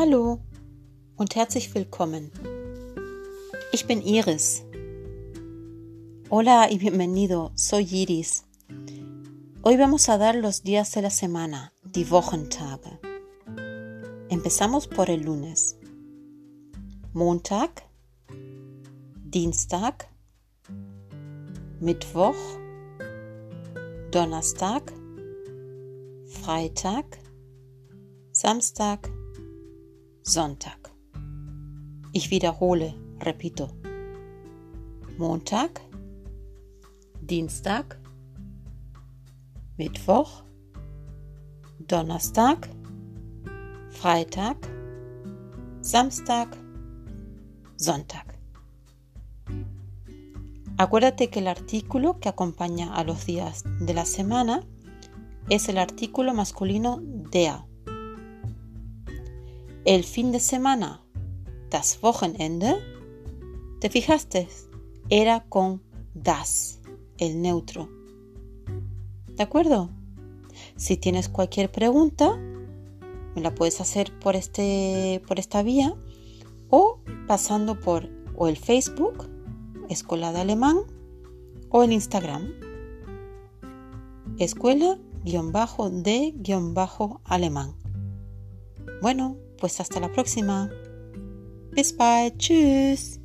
Hallo und herzlich willkommen. Ich bin Iris. Hola y bienvenido, soy Iris. Hoy vamos a dar los días de la semana, die Wochentage. Empezamos por el lunes. Montag, Dienstag, Mittwoch, Donnerstag, Freitag, Samstag, Sonntag. Ich wiederhole, repito. Montag, Dienstag, Mittwoch, Donnerstag, Freitag, Samstag, Sonntag. Acuérdate que el artículo que acompaña a los días de la semana es el artículo masculino der. El fin de semana, das Wochenende, ¿te fijaste? Era con das, el neutro. ¿De acuerdo? Si tienes cualquier pregunta, me la puedes hacer por, este, por esta vía o pasando por o el Facebook, Escuela de Alemán, o el Instagram, escuela-de-alemán. Bueno, pues hasta la próxima. Bis bald. Tschüss.